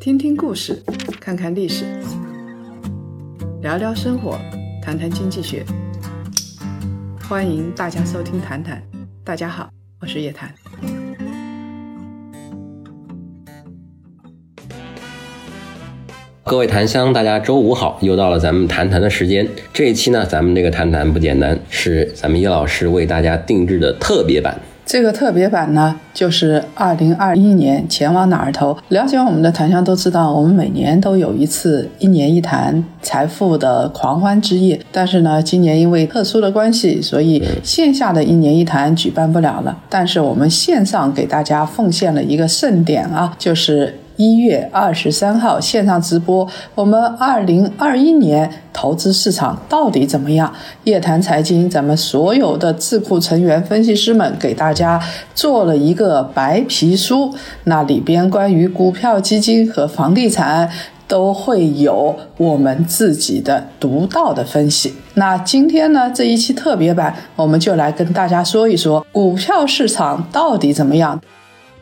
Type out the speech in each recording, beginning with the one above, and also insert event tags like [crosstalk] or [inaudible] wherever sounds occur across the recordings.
听听故事，看看历史，聊聊生活，谈谈经济学。欢迎大家收听《谈谈》，大家好，我是叶檀。各位檀香，大家周五好，又到了咱们谈谈的时间。这一期呢，咱们这个谈谈不简单，是咱们叶老师为大家定制的特别版。这个特别版呢，就是二零二一年前往哪儿投。了解我们的檀香都知道，我们每年都有一次一年一谈财富的狂欢之夜。但是呢，今年因为特殊的关系，所以线下的一年一谈举办不了了。但是我们线上给大家奉献了一个盛典啊，就是一月二十三号线上直播，我们二零二一年投资市场到底怎么样？夜谈财经，咱们所有的智库成员、分析师们给大家做了一个白皮书，那里边关于股票、基金和房地产。都会有我们自己的独到的分析。那今天呢，这一期特别版，我们就来跟大家说一说股票市场到底怎么样。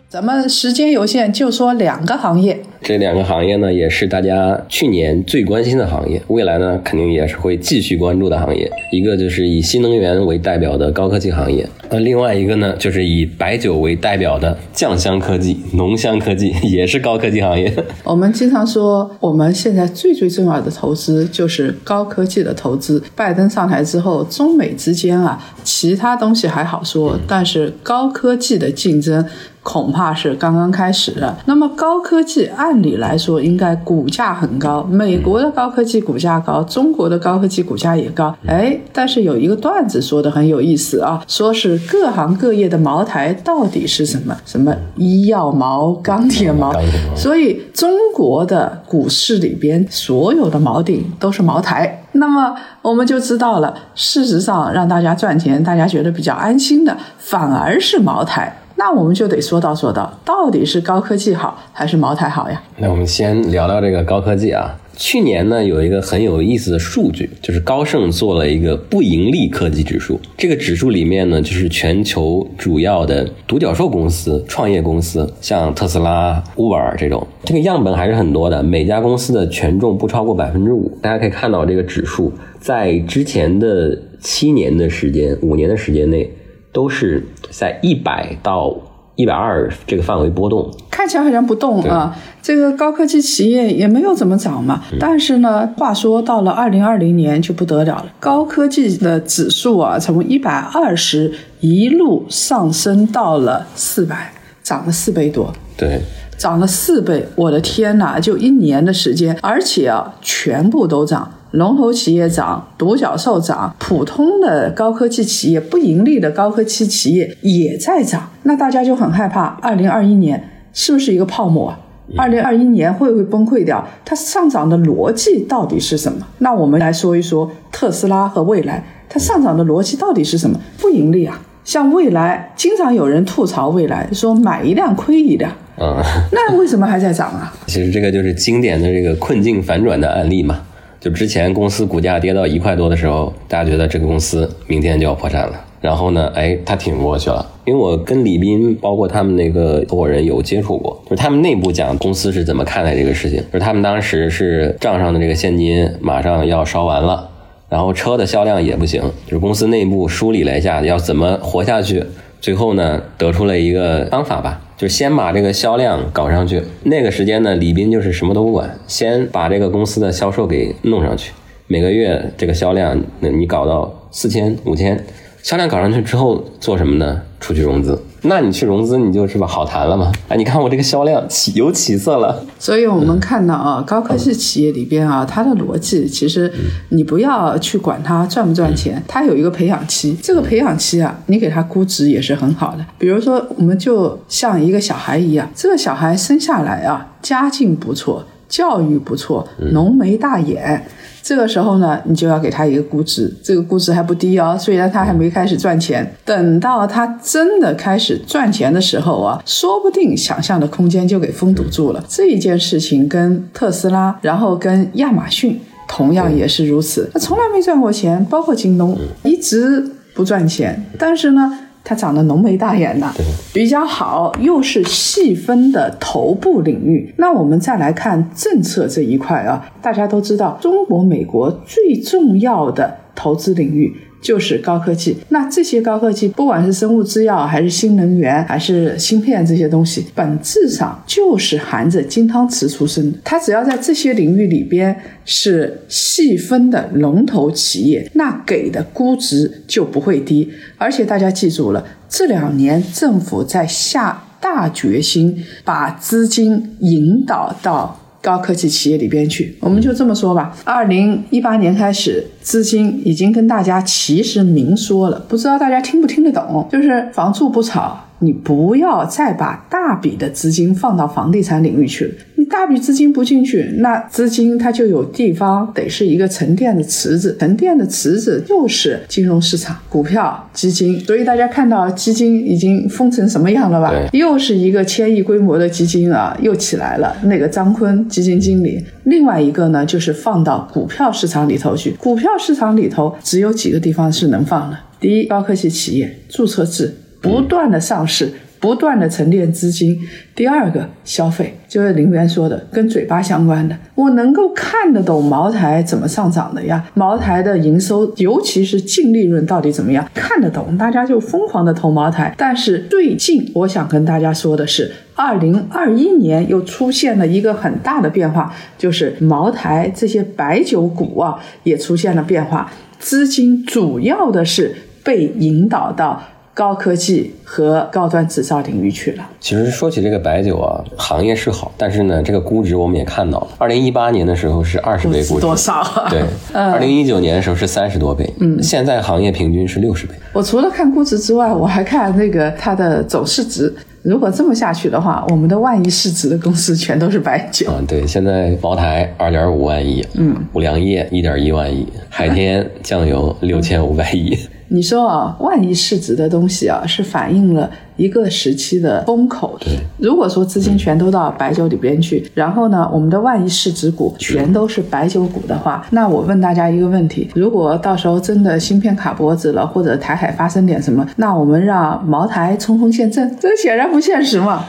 咱们时间有限，就说两个行业。这两个行业呢，也是大家去年最关心的行业，未来呢，肯定也是会继续关注的行业。一个就是以新能源为代表的高科技行业，那另外一个呢，就是以白酒为代表的酱香科技、浓香科技，也是高科技行业。我们经常说，我们现在最最重要的投资就是高科技的投资。拜登上台之后，中美之间啊，其他东西还好说，但是高科技的竞争。恐怕是刚刚开始的。那么高科技按理来说应该股价很高，美国的高科技股价高，中国的高科技股价也高。哎，但是有一个段子说的很有意思啊，说是各行各业的茅台到底是什么？什么医药茅、钢铁茅？所以中国的股市里边所有的锚顶都是茅台。那么我们就知道了，事实上让大家赚钱，大家觉得比较安心的，反而是茅台。那我们就得说道说道，到底是高科技好还是茅台好呀？那我们先聊聊这个高科技啊。去年呢，有一个很有意思的数据，就是高盛做了一个不盈利科技指数。这个指数里面呢，就是全球主要的独角兽公司、创业公司，像特斯拉、Uber 这种，这个样本还是很多的。每家公司的权重不超过百分之五。大家可以看到，这个指数在之前的七年的时间、五年的时间内。都是在一百到一百二这个范围波动，看起来好像不动啊。这个高科技企业也没有怎么涨嘛。但是呢，话说到了二零二零年就不得了了，高科技的指数啊，从一百二十一路上升到了四百，涨了四倍多。对，涨了四倍，我的天哪！就一年的时间，而且啊，全部都涨。龙头企业涨，独角兽涨，普通的高科技企业、不盈利的高科技企业也在涨，那大家就很害怕，二零二一年是不是一个泡沫啊？二零二一年会不会崩溃掉？它上涨的逻辑到底是什么？那我们来说一说特斯拉和蔚来，它上涨的逻辑到底是什么？不盈利啊！像蔚来，经常有人吐槽蔚来，说买一辆亏一辆，啊，那为什么还在涨啊？[laughs] 其实这个就是经典的这个困境反转的案例嘛。就之前公司股价跌到一块多的时候，大家觉得这个公司明天就要破产了。然后呢，哎，他挺过去了。因为我跟李斌，包括他们那个合伙人有接触过，就是他们内部讲公司是怎么看待这个事情。就是他们当时是账上的这个现金马上要烧完了，然后车的销量也不行，就是公司内部梳理了一下要怎么活下去，最后呢得出了一个方法吧。就先把这个销量搞上去，那个时间呢，李斌就是什么都不管，先把这个公司的销售给弄上去，每个月这个销量，那你搞到四千、五千，销量搞上去之后做什么呢？出去融资。那你去融资，你就是吧好谈了嘛？哎，你看我这个销量起有起色了。所以我们看到啊，高科技企业里边啊，它的逻辑其实你不要去管它赚不赚钱，它有一个培养期。这个培养期啊，你给它估值也是很好的。比如说，我们就像一个小孩一样，这个小孩生下来啊，家境不错，教育不错，浓眉大眼。这个时候呢，你就要给他一个估值，这个估值还不低哦。虽然他还没开始赚钱，等到他真的开始赚钱的时候啊，说不定想象的空间就给封堵住了。这一件事情跟特斯拉，然后跟亚马逊同样也是如此。他从来没赚过钱，包括京东一直不赚钱，但是呢。它长得浓眉大眼的，比较好，又是细分的头部领域。那我们再来看政策这一块啊，大家都知道，中国、美国最重要的投资领域。就是高科技，那这些高科技，不管是生物制药，还是新能源，还是芯片这些东西，本质上就是含着金汤匙出生的。它只要在这些领域里边是细分的龙头企业，那给的估值就不会低。而且大家记住了，这两年政府在下大决心，把资金引导到。高科技企业里边去，我们就这么说吧。二零一八年开始，资金已经跟大家其实明说了，不知道大家听不听得懂，就是房住不炒。你不要再把大笔的资金放到房地产领域去了。你大笔资金不进去，那资金它就有地方得是一个沉淀的池子，沉淀的池子就是金融市场、股票、基金。所以大家看到基金已经疯成什么样了吧？又是一个千亿规模的基金啊，又起来了。那个张坤基金经理，另外一个呢，就是放到股票市场里头去。股票市场里头只有几个地方是能放的。第一，高科技企业注册制。不断的上市，不断的沉淀资金。第二个消费，就是林源说的，跟嘴巴相关的。我能够看得懂茅台怎么上涨的呀？茅台的营收，尤其是净利润到底怎么样？看得懂，大家就疯狂的投茅台。但是最近，我想跟大家说的是，二零二一年又出现了一个很大的变化，就是茅台这些白酒股啊，也出现了变化，资金主要的是被引导到。高科技和高端制造领域去了。其实说起这个白酒啊，行业是好，但是呢，这个估值我们也看到了。二零一八年的时候是二十倍估值，多少？[laughs] 对，二零一九年的时候是三十多倍，嗯，现在行业平均是六十倍。我除了看估值之外，我还看那个它的总市值。如果这么下去的话，我们的万亿市值的公司全都是白酒。嗯，对，现在茅台二点五万亿，嗯，五粮液一点一万亿，海天酱油六千五百亿。你说啊，万亿市值的东西啊，是反映了一个时期的风口。对，如果说资金全都到白酒里边去，然后呢，我们的万亿市值股全都是白酒股的话，那我问大家一个问题：如果到时候真的芯片卡脖子了，或者台海发生点什么，那我们让茅台冲锋陷阵，这显然不现实嘛。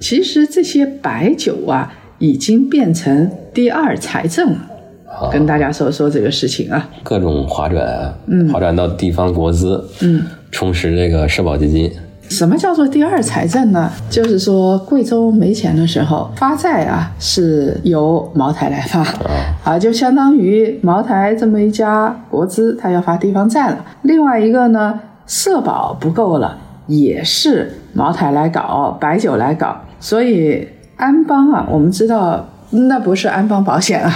其实这些白酒啊，已经变成第二财政了。跟大家说说这个事情啊，各种划转，嗯，划转到地方国资，嗯，充实这个社保基金。什么叫做第二财政呢？就是说贵州没钱的时候发债啊，是由茅台来发，啊，就相当于茅台这么一家国资，它要发地方债了。另外一个呢，社保不够了，也是茅台来搞，白酒来搞。所以安邦啊，我们知道。那不是安邦保险啊，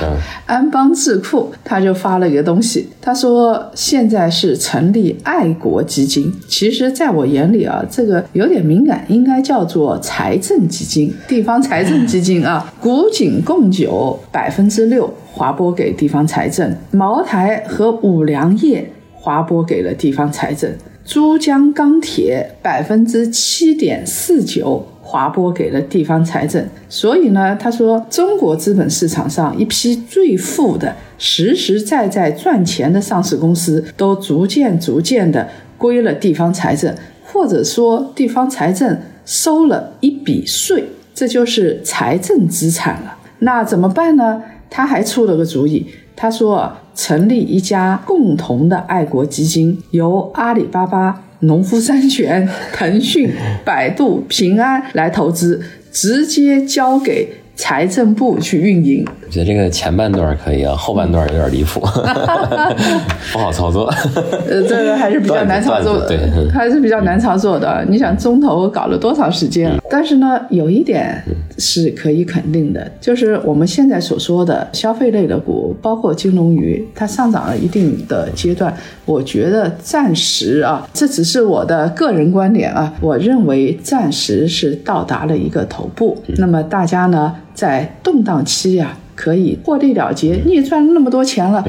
安邦智库他就发了一个东西，他说现在是成立爱国基金。其实，在我眼里啊，这个有点敏感，应该叫做财政基金，地方财政基金啊。古井贡酒百分之六划拨给地方财政，茅台和五粮液划拨给了地方财政，珠江钢铁百分之七点四九。划拨给了地方财政，所以呢，他说中国资本市场上一批最富的、实实在在赚钱的上市公司，都逐渐逐渐的归了地方财政，或者说地方财政收了一笔税，这就是财政资产了。那怎么办呢？他还出了个主意，他说成立一家共同的爱国基金，由阿里巴巴。农夫山泉、腾讯、百度、平安来投资，直接交给财政部去运营。我觉得这个前半段可以啊，后半段有点离谱，[laughs] 不好操作。呃，这个还是比较难操作的，对，还是比较难操作的。你想，中投搞了多长时间？但是呢，有一点是可以肯定的，就是我们现在所说的消费类的股，包括金龙鱼，它上涨了一定的阶段，我觉得暂时啊，这只是我的个人观点啊，我认为暂时是到达了一个头部。那么大家呢，在动荡期呀。可以获利了结，你也赚了那么多钱了，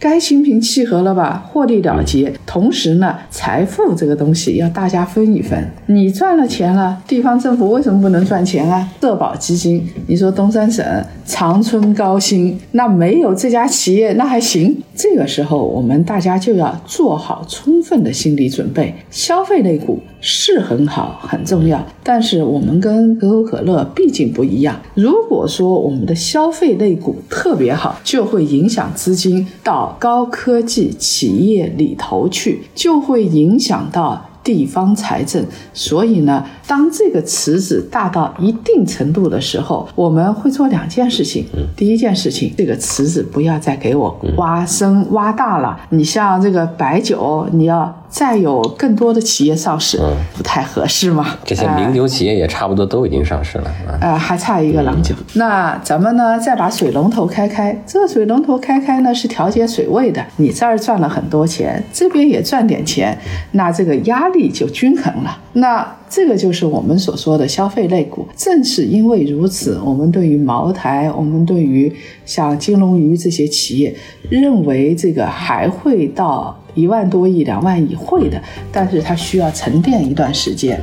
该心平气和了吧，获利了结。同时呢，财富这个东西要大家分一分。你赚了钱了，地方政府为什么不能赚钱啊？社保基金，你说东三省长春高新，那没有这家企业那还行。这个时候，我们大家就要做好充分的心理准备。消费类股是很好，很重要，但是我们跟可口可乐毕竟不一样。如果说我们的消费类股特别好，就会影响资金到高科技企业里头去，就会影响到。地方财政，所以呢，当这个池子大到一定程度的时候，我们会做两件事情。第一件事情，这个池子不要再给我挖深挖大了。你像这个白酒，你要。再有更多的企业上市，不太合适吗？这些名酒企业也差不多都已经上市了啊。呃，还差一个郎酒。那咱们呢，再把水龙头开开。这个水龙头开开呢，是调节水位的。你这儿赚了很多钱，这边也赚点钱，那这个压力就均衡了。那这个就是我们所说的消费类股。正是因为如此，我们对于茅台，我们对于像金龙鱼这些企业，认为这个还会到。一万多亿、两万亿会的，但是它需要沉淀一段时间。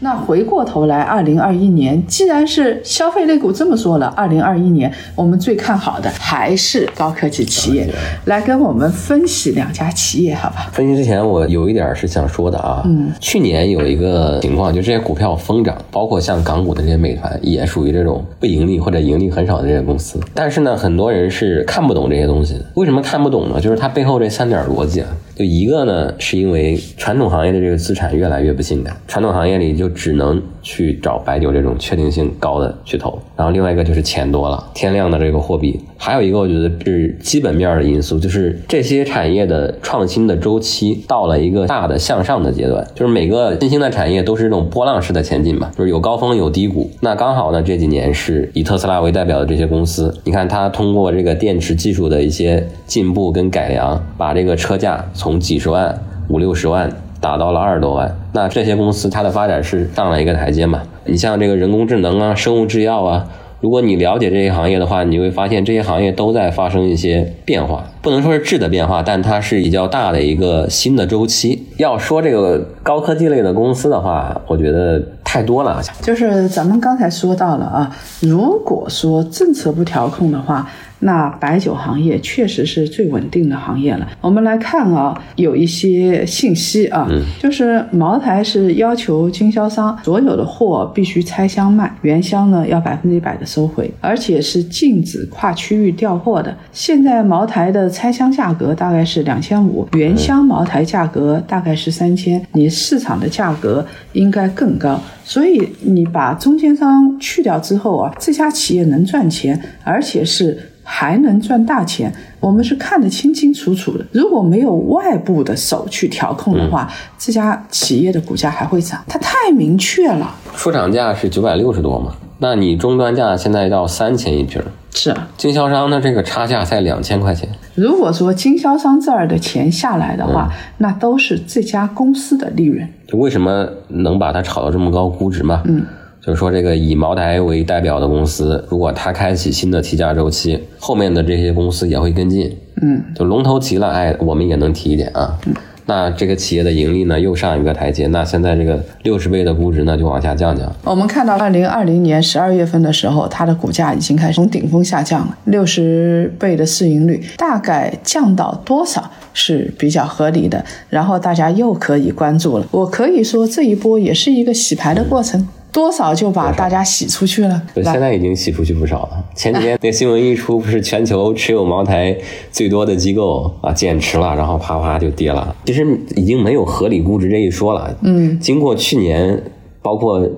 那回过头来，二零二一年，既然是消费类股这么说了，二零二一年我们最看好的还是高科技企业。来跟我们分析两家企业，好吧？分析之前，我有一点是想说的啊。嗯。去年有一个情况，就这些股票疯涨，包括像港股的这些美团，也属于这种不盈利或者盈利很少的这些公司。但是呢，很多人是看不懂这些东西。为什么看不懂呢？就是它背后这三点逻辑啊。就一个呢，是因为传统行业的这个资产越来越不性感，传统行业里就只能去找白酒这种确定性高的去投。然后另外一个就是钱多了，天量的这个货币。还有一个我觉得是基本面的因素，就是这些产业的创新的周期到了一个大的向上的阶段，就是每个新兴的产业都是这种波浪式的前进嘛，就是有高峰有低谷。那刚好呢，这几年是以特斯拉为代表的这些公司，你看它通过这个电池技术的一些进步跟改良，把这个车价从从几十万、五六十万打到了二十多万，那这些公司它的发展是上了一个台阶嘛？你像这个人工智能啊、生物制药啊，如果你了解这些行业的话，你会发现这些行业都在发生一些变化，不能说是质的变化，但它是比较大的一个新的周期。要说这个高科技类的公司的话，我觉得太多了。就是咱们刚才说到了啊，如果说政策不调控的话。那白酒行业确实是最稳定的行业了。我们来看啊，有一些信息啊，就是茅台是要求经销商所有的货必须拆箱卖，原箱呢要百分之一百的收回，而且是禁止跨区域调货的。现在茅台的拆箱价格大概是两千五，原箱茅台价格大概是三千，你市场的价格应该更高。所以你把中间商去掉之后啊，这家企业能赚钱，而且是。还能赚大钱，我们是看得清清楚楚的。如果没有外部的手去调控的话，这家企业的股价还会涨。它太明确了，出厂价是九百六十多嘛？那你终端价现在要三千一瓶，是啊经销商的这个差价才两千块钱。如果说经销商这儿的钱下来的话，那都是这家公司的利润。为什么能把它炒到这么高估值嘛？嗯。就是说，这个以茅台为代表的公司，如果它开启新的提价周期，后面的这些公司也会跟进。嗯，就龙头齐了，哎，我们也能提一点啊。那这个企业的盈利呢，又上一个台阶。那现在这个六十倍的估值呢，就往下降降。我们看到二零二零年十二月份的时候，它的股价已经开始从顶峰下降了，六十倍的市盈率大概降到多少是比较合理的？然后大家又可以关注了。我可以说，这一波也是一个洗牌的过程。多少就把大家洗出去了？现在已经洗出去不少了。前几天 [laughs] 那新闻一出，不是全球持有茅台最多的机构啊减持了，然后啪啪就跌了。其实已经没有合理估值这一说了。嗯，经过去年，包括。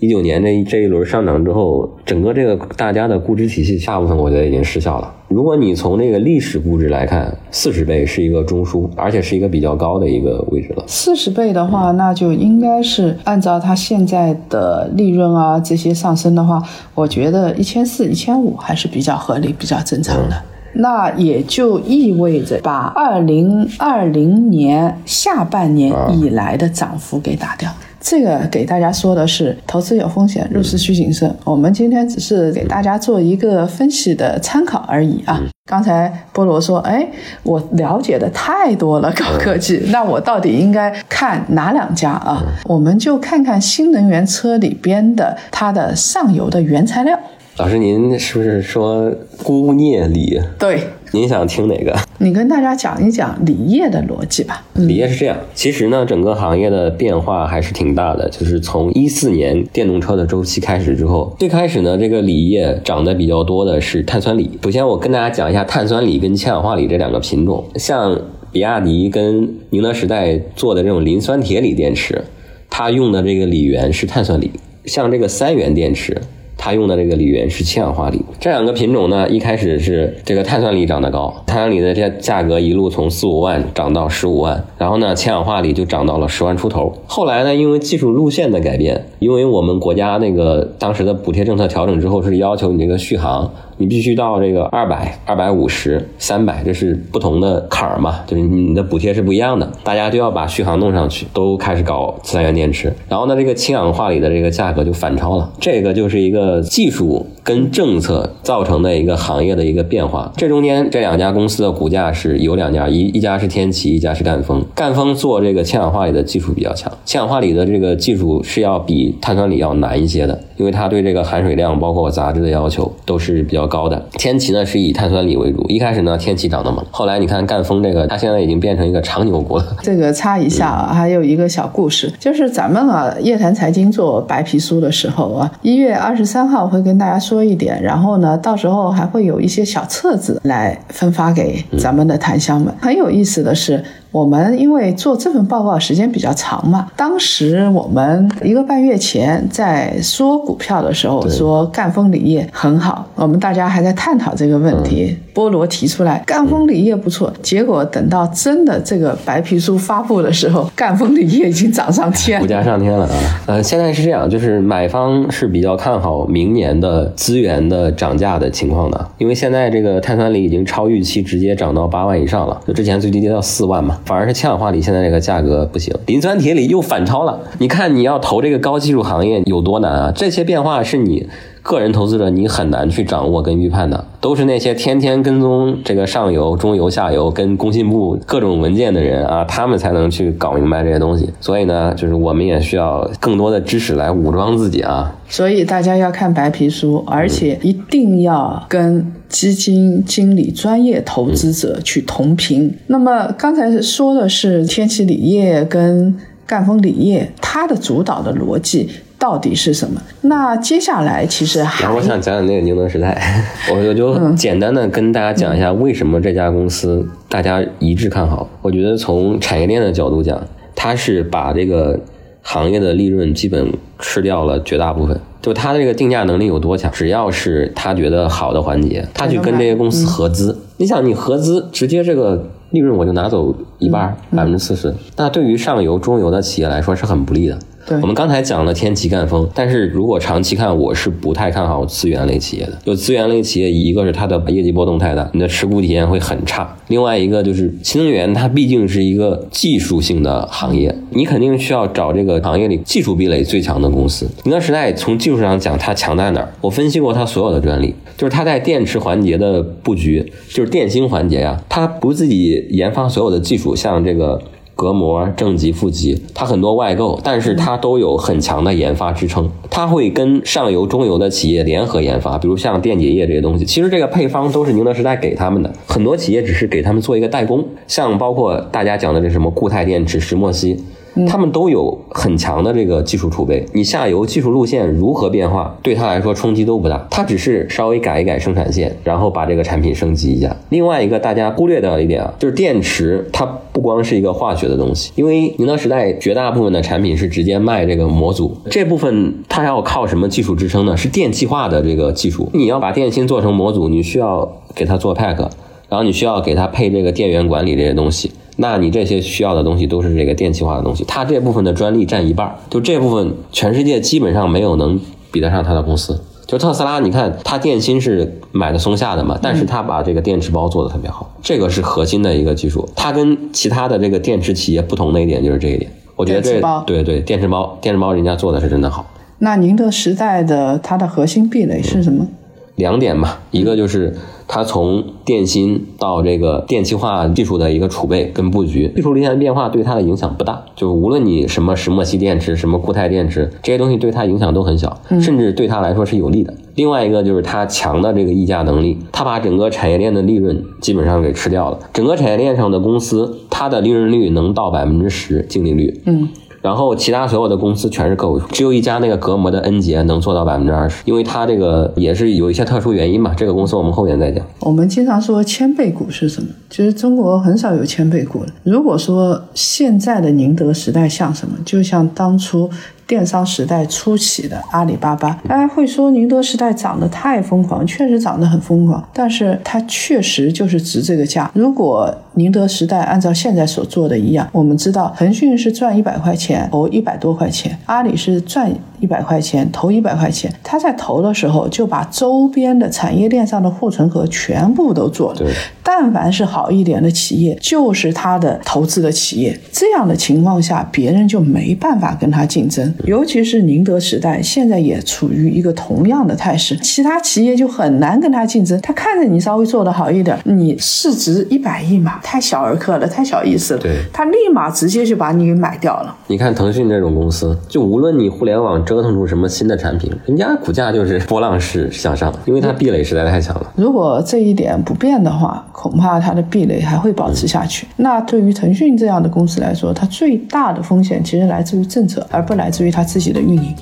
一九年这这一轮上涨之后，整个这个大家的估值体系大部分我觉得已经失效了。如果你从这个历史估值来看，四十倍是一个中枢，而且是一个比较高的一个位置了。四十倍的话，那就应该是按照它现在的利润啊这些上升的话，我觉得一千四、一千五还是比较合理、比较正常的。那也就意味着把二零二零年下半年以来的涨幅给打掉。这个给大家说的是投资有风险，入市需谨慎。我们今天只是给大家做一个分析的参考而已啊。刚才菠萝说，哎，我了解的太多了高科技，那我到底应该看哪两家啊？我们就看看新能源车里边的它的上游的原材料。老师，您是不是说钴镍锂？对，您想听哪个？[laughs] 你跟大家讲一讲锂业的逻辑吧。锂业是这样，其实呢，整个行业的变化还是挺大的。就是从一四年电动车的周期开始之后，最开始呢，这个锂业涨得比较多的是碳酸锂。首先，我跟大家讲一下碳酸锂跟氢氧化锂这两个品种。像比亚迪跟宁德时代做的这种磷酸铁锂电池，它用的这个锂源是碳酸锂。像这个三元电池。他用的这个锂源是氢氧化锂，这两个品种呢，一开始是这个碳酸锂涨得高，碳酸锂的这价格一路从四五万涨到十五万，然后呢，氢氧化锂就涨到了十万出头。后来呢，因为技术路线的改变，因为我们国家那个当时的补贴政策调整之后，是要求你这个续航。你必须到这个二百、二百五十、三百，这是不同的坎儿嘛？就是你的补贴是不一样的，大家都要把续航弄上去，都开始搞三元电池。然后呢，这个氢氧化锂的这个价格就反超了。这个就是一个技术跟政策造成的一个行业的一个变化。这中间这两家公司的股价是有两家，一一家是天齐，一家是赣锋。赣锋做这个氢氧化锂的技术比较强，氢氧化锂的这个技术是要比碳酸锂要难一些的，因为它对这个含水量包括杂质的要求都是比较。高的天齐呢是以碳酸锂为主，一开始呢天齐涨得猛，后来你看赣锋这个，它现在已经变成一个长牛股了。这个插一下啊，还有一个小故事，就是咱们啊夜谈财经做白皮书的时候啊，一月二十三号会跟大家说一点，然后呢到时候还会有一些小册子来分发给咱们的檀香们。很有意思的是。我们因为做这份报告时间比较长嘛，当时我们一个半月前在说股票的时候说赣锋锂业很好，我们大家还在探讨这个问题。菠萝提出来赣锋锂业不错，结果等到真的这个白皮书发布的时候，赣锋锂业已经涨上天，股价上天了啊！呃，现在是这样，就是买方是比较看好明年的资源的涨价的情况的，因为现在这个碳酸锂已经超预期，直接涨到八万以上了，就之前最低跌到四万嘛。反而是氢氧化锂现在这个价格不行，磷酸铁锂又反超了。你看你要投这个高技术行业有多难啊？这些变化是你个人投资者你很难去掌握跟预判的，都是那些天天跟踪这个上游、中游、下游跟工信部各种文件的人啊，他们才能去搞明白这些东西。所以呢，就是我们也需要更多的知识来武装自己啊。所以大家要看白皮书，而且一定要跟。基金经理、专业投资者去同频。那么刚才说的是天齐锂业跟赣锋锂业，它的主导的逻辑到底是什么？那接下来其实还我想讲讲那个宁德时代，我 [laughs] 我就简单的跟大家讲一下为什么这家公司大家一致看好。我觉得从产业链的角度讲，它是把这个行业的利润基本吃掉了绝大部分。就它的这个定价能力有多强？只要是他觉得好的环节，他去跟这些公司合资。你想，你合资直接这个利润我就拿走一半，百分之四十，那对于上游、中游的企业来说是很不利的。我们刚才讲了天齐赣锋，但是如果长期看，我是不太看好资源类企业的。有资源类企业，一个是它的业绩波动太大，你的持股体验会很差；另外一个就是新能源，它毕竟是一个技术性的行业，你肯定需要找这个行业里技术壁垒最强的公司。宁德时代从技术上讲，它强在哪儿？我分析过它所有的专利，就是它在电池环节的布局，就是电芯环节呀，它不自己研发所有的技术，像这个。隔膜、正极、负极，它很多外购，但是它都有很强的研发支撑。它会跟上游、中游的企业联合研发，比如像电解液这些东西。其实这个配方都是宁德时代给他们的，很多企业只是给他们做一个代工。像包括大家讲的这什么固态电池、石墨烯。他们都有很强的这个技术储备，你下游技术路线如何变化，对他来说冲击都不大，他只是稍微改一改生产线，然后把这个产品升级一下。另外一个大家忽略掉一点啊，就是电池它不光是一个化学的东西，因为宁德时代绝大部分的产品是直接卖这个模组，这部分它要靠什么技术支撑呢？是电气化的这个技术，你要把电芯做成模组，你需要给它做 pack，然后你需要给它配这个电源管理这些东西。那你这些需要的东西都是这个电气化的东西，它这部分的专利占一半，就这部分全世界基本上没有能比得上它的公司。就特斯拉，你看它电芯是买的松下的嘛，但是它把这个电池包做的特别好，这个是核心的一个技术。它跟其他的这个电池企业不同的一点就是这一点。我觉得这包对对电池包电池包人家做的是真的好。那宁德时代的它的核心壁垒是什么？两点嘛，一个就是它从电芯到这个电气化技术的一个储备跟布局，技术路线的变化对它的影响不大。就无论你什么石墨烯电池、什么固态电池，这些东西对它影响都很小，甚至对它来说是有利的。另外一个就是它强的这个溢价能力，它把整个产业链的利润基本上给吃掉了。整个产业链上的公司，它的利润率能到百分之十净利率。嗯。然后其他所有的公司全是个位数，只有一家那个隔膜的恩杰能做到百分之二十，因为它这个也是有一些特殊原因嘛。这个公司我们后面再讲。我们经常说千倍股是什么？其实中国很少有千倍股的。如果说现在的宁德时代像什么，就像当初。电商时代初期的阿里巴巴，大家会说宁德时代涨得太疯狂，确实涨得很疯狂，但是它确实就是值这个价。如果宁德时代按照现在所做的一样，我们知道腾讯是赚一百块钱投一百多块钱，阿里是赚一百块钱投一百块钱，他在投的时候就把周边的产业链上的护城河全部都做了。但凡是好一点的企业，就是他的投资的企业。这样的情况下，别人就没办法跟他竞争。尤其是宁德时代，现在也处于一个同样的态势，其他企业就很难跟他竞争。他看着你稍微做得好一点，你市值一百亿嘛，太小儿科了，太小意思了。对，他立马直接就把你给买掉了。你看腾讯这种公司，就无论你互联网折腾出什么新的产品，人家股价就是波浪式向上，因为它壁垒实在太强了。如果这一点不变的话，恐怕它的壁垒还会保持下去。那对于腾讯这样的公司来说，它最大的风险其实来自于政策，而不来自于它自己的运营。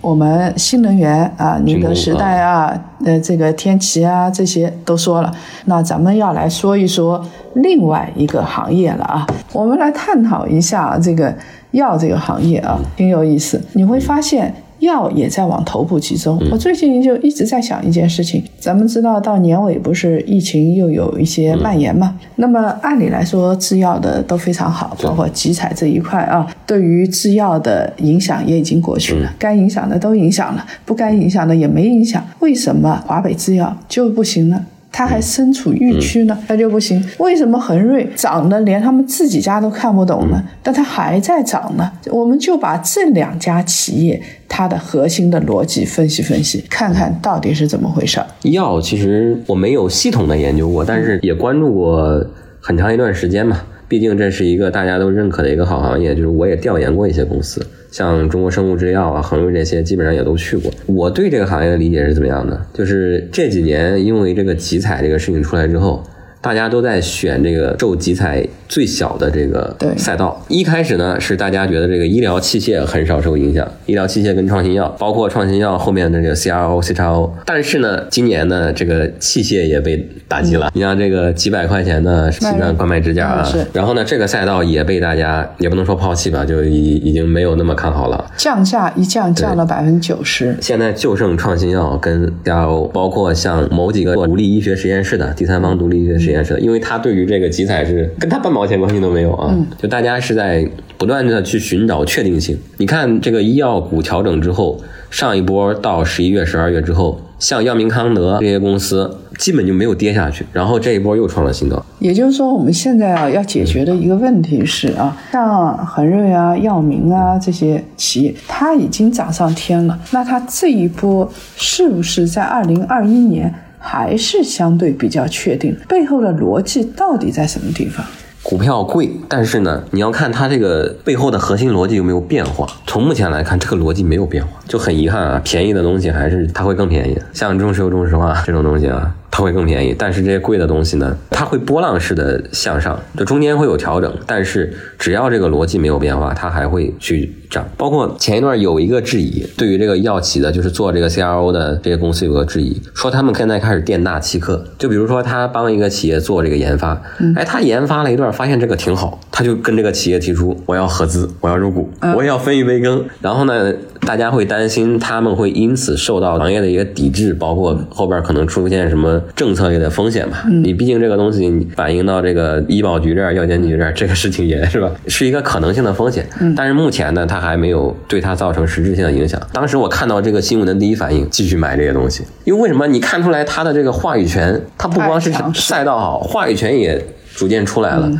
我们新能源啊，宁德时代啊，呃，这个天齐啊，这些都说了。那咱们要来说一说另外一个行业了啊，我们来探讨一下这个药这个行业啊，挺有意思。你会发现。药也在往头部集中。我最近就一直在想一件事情，咱们知道到年尾不是疫情又有一些蔓延嘛？那么按理来说制药的都非常好，包括集采这一块啊，对于制药的影响也已经过去了，该影响的都影响了，不该影响的也没影响。为什么华北制药就不行呢？它还身处疫区呢，它就不行。为什么恒瑞涨的连他们自己家都看不懂呢？但它还在涨呢？我们就把这两家企业它的核心的逻辑分析分析，看看到底是怎么回事。药其实我没有系统的研究过，但是也关注过很长一段时间嘛。毕竟这是一个大家都认可的一个好行业，就是我也调研过一些公司，像中国生物制药啊、恒瑞这些，基本上也都去过。我对这个行业的理解是怎么样的？就是这几年因为这个集采这个事情出来之后。大家都在选这个受集采最小的这个赛道。一开始呢，是大家觉得这个医疗器械很少受影响，医疗器械跟创新药，包括创新药后面的这个 CRO、CXO。但是呢，今年呢，这个器械也被打击了。你像这个几百块钱的心脏冠脉支架啊，然后呢，这个赛道也被大家也不能说抛弃吧，就已已经没有那么看好了。降价一降，降了百分之九十。现在就剩创新药跟 CRO，包括像某几个独立医学实验室的第三方独立医学。实验室，因为他对于这个集采是跟他半毛钱关系都没有啊，就大家是在不断的去寻找确定性。你看这个医药股调整之后，上一波到十一月、十二月之后，像药明康德这些公司基本就没有跌下去，然后这一波又创了新高。也就是说，我们现在啊要解决的一个问题是啊，像恒瑞啊、药明啊这些企业，它已经涨上天了，那它这一波是不是在二零二一年？还是相对比较确定，背后的逻辑到底在什么地方？股票贵，但是呢，你要看它这个背后的核心逻辑有没有变化。从目前来看，这个逻辑没有变化，就很遗憾啊。便宜的东西还是它会更便宜，像中石油、中石化这种东西啊。它会更便宜，但是这些贵的东西呢，它会波浪式的向上，就中间会有调整，但是只要这个逻辑没有变化，它还会去涨。包括前一段有一个质疑，对于这个药企的，就是做这个 CRO 的这些公司有个质疑，说他们现在开始店大欺客。就比如说他帮一个企业做这个研发，哎，他研发了一段，发现这个挺好，他就跟这个企业提出我要合资，我要入股，我也要分一杯羹。然后呢，大家会担心他们会因此受到行业的一个抵制，包括后边可能出现什么。政策类的风险吧，你毕竟这个东西反映到这个医保局这儿、药监局这儿，这个事情也是吧，[laughs] 是一个可能性的风险。但是目前呢，它还没有对它造成实质性的影响。当时我看到这个新闻的第一反应，继续买这些东西，因为为什么？你看出来它的这个话语权，它不光是赛道好，话语权也逐渐出来了。嗯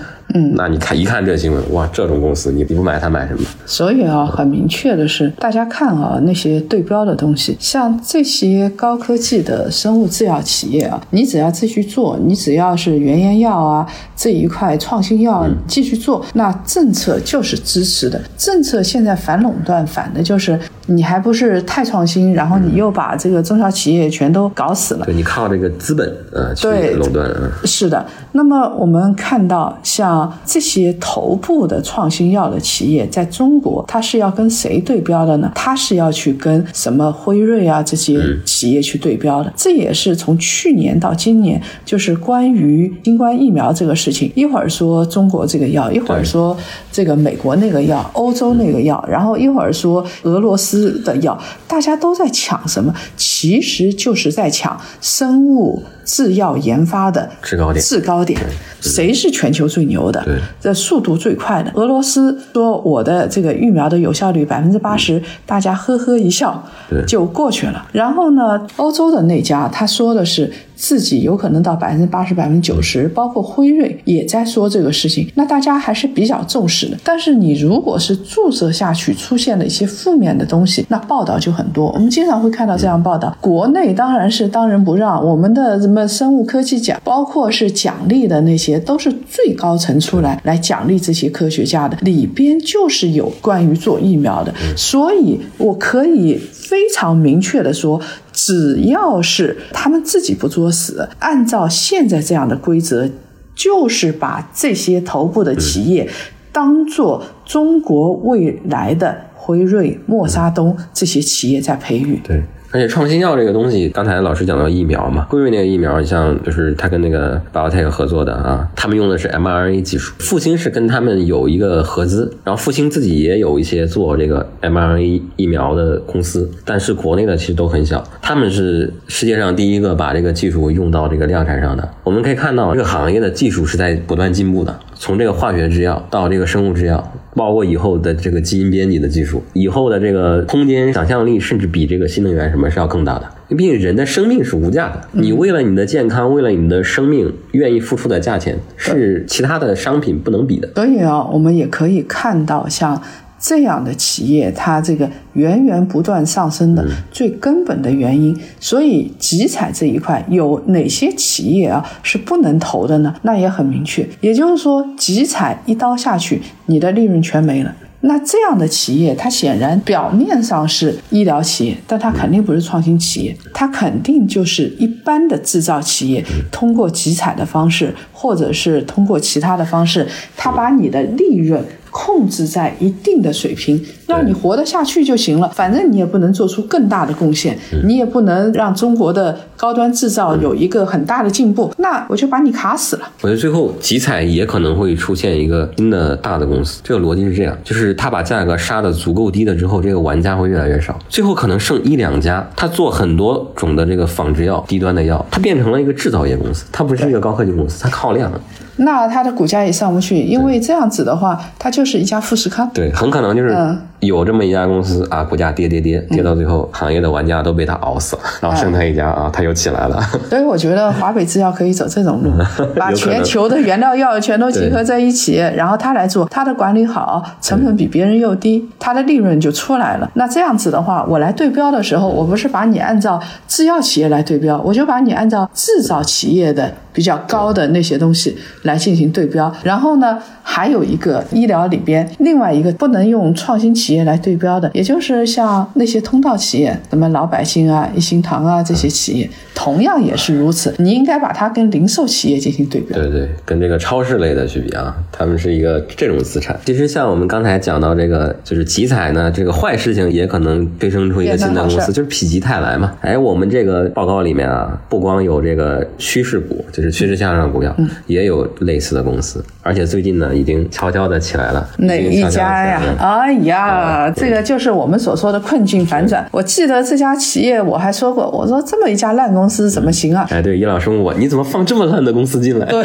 那你看一看这新闻，哇，这种公司你你不买它买什么？所以啊，很明确的是，大家看啊那些对标的东西，像这些高科技的生物制药企业啊，你只要继续做，你只要是原研药啊这一块创新药继续做，那政策就是支持的。政策现在反垄断反的就是你还不是太创新，然后你又把这个中小企业全都搞死了。对你靠这个资本呃去垄断啊，是的，那么我们看到，像这些头部的创新药的企业，在中国，它是要跟谁对标的呢？它是要去跟什么辉瑞啊这些企业去对标的。这也是从去年到今年，就是关于新冠疫苗这个事情，一会儿说中国这个药，一会儿说这个美国那个药，欧洲那个药，然后一会儿说俄罗斯的药，大家都在抢什么？其实就是在抢生物制药研发的制高点制高点，谁是全球最牛的？对，这速度最快的。俄罗斯说我的这个疫苗的有效率百分之八十，大家呵呵一笑对就过去了。然后呢，欧洲的那家他说的是自己有可能到百分之八十、百分之九十，包括辉瑞也在说这个事情。那大家还是比较重视的。但是你如果是注射下去出现了一些负面的东西，那报道就很多。我们经常会看到这样报道。国内当然是当仁不让，我们的什么生物科技奖，包括是奖励的那些，都是最高层出来来奖励这些科学家的，里边就是有关于做疫苗的。所以我可以非常明确的说。只要是他们自己不作死，按照现在这样的规则，就是把这些头部的企业当做中国未来的辉瑞、默沙东这些企业在培育。对。而且创新药这个东西，刚才老师讲到疫苗嘛，辉瑞那个疫苗，你像就是他跟那个 BioNTech 合作的啊，他们用的是 mRNA 技术。复星是跟他们有一个合资，然后复星自己也有一些做这个 mRNA 疫苗的公司，但是国内的其实都很小。他们是世界上第一个把这个技术用到这个量产上的。我们可以看到，这个行业的技术是在不断进步的，从这个化学制药到这个生物制药。包括以后的这个基因编辑的技术，以后的这个空间想象力，甚至比这个新能源什么是要更大的。因为毕竟人的生命是无价的，你为了你的健康，为了你的生命，愿意付出的价钱是其他的商品不能比的。所以啊，我们也可以看到像。这样的企业，它这个源源不断上升的最根本的原因，所以集采这一块有哪些企业啊是不能投的呢？那也很明确，也就是说，集采一刀下去，你的利润全没了。那这样的企业，它显然表面上是医疗企业，但它肯定不是创新企业，它肯定就是一般的制造企业，通过集采的方式，或者是通过其他的方式，它把你的利润。控制在一定的水平，让你活得下去就行了。反正你也不能做出更大的贡献，你也不能让中国的高端制造有一个很大的进步。那我就把你卡死了。我觉得最后集采也可能会出现一个新的大的公司。这个逻辑是这样：就是他把价格杀的足够低了之后，这个玩家会越来越少，最后可能剩一两家。他做很多种的这个仿制药、低端的药，它变成了一个制造业公司，它不是一个高科技公司，它靠量。那它的股价也上不去，因为这样子的话，它就是一家富士康。对，很可能就是有这么一家公司啊，股价跌跌跌，跌到最后，行业的玩家都被他熬死了，然后剩他一家啊，他又起来了。[laughs] 所以我觉得华北制药可以走这种路，[laughs] 把全球的原料药全都集合在一起，然后他来做，他的管理好，成本比别人又低，他的利润就出来了。那这样子的话，我来对标的时候，我不是把你按照制药企业来对标，我就把你按照制造企业的比较高的那些东西来进行对标。然后呢，还有一个医疗里边另外一个不能用创新企业来对标的，也就是像那些通道企业，什么老百姓啊、一心堂啊这些企业，同样也是如此。你应该把它跟零售企业进行对标。对对，跟这个超市类的去比啊，他们是一个这种资产。其实像我们刚才讲到这个，就是集采呢，这个坏事情也可能催生出一个新的公司，就是否极泰来嘛。哎，我们这个报告里面啊，不光有这个趋势股，就是趋势向上的股票，嗯、也有类似的公司，而且最近呢，已经悄悄的起来了。哪一家呀？哎呀，这个就是我们所说的困境反转。我记得这家企业我还说过，我说这么一家烂公司怎么行啊？哎，对，易老师问我，你怎么放这么烂的公司进来？对，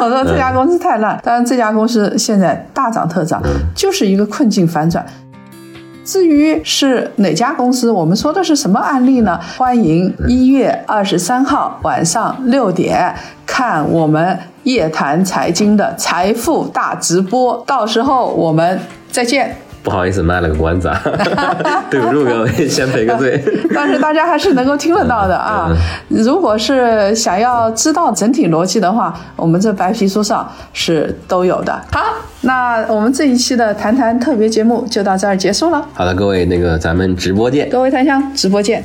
我说这家公司太烂，但是这家公司现在大涨特涨，就是一个困境反转。至于是哪家公司，我们说的是什么案例呢？欢迎一月二十三号晚上六点看我们夜谈财经的财富大直播，到时候我们再见。不好意思，卖了个关子啊，[laughs] 对不住各位，先赔个罪。[laughs] 但是大家还是能够听得到的啊。如果是想要知道整体逻辑的话，我们这白皮书上是都有的。好，那我们这一期的谈谈特别节目就到这儿结束了。好的，各位，那个咱们直播见。各位檀香，直播见。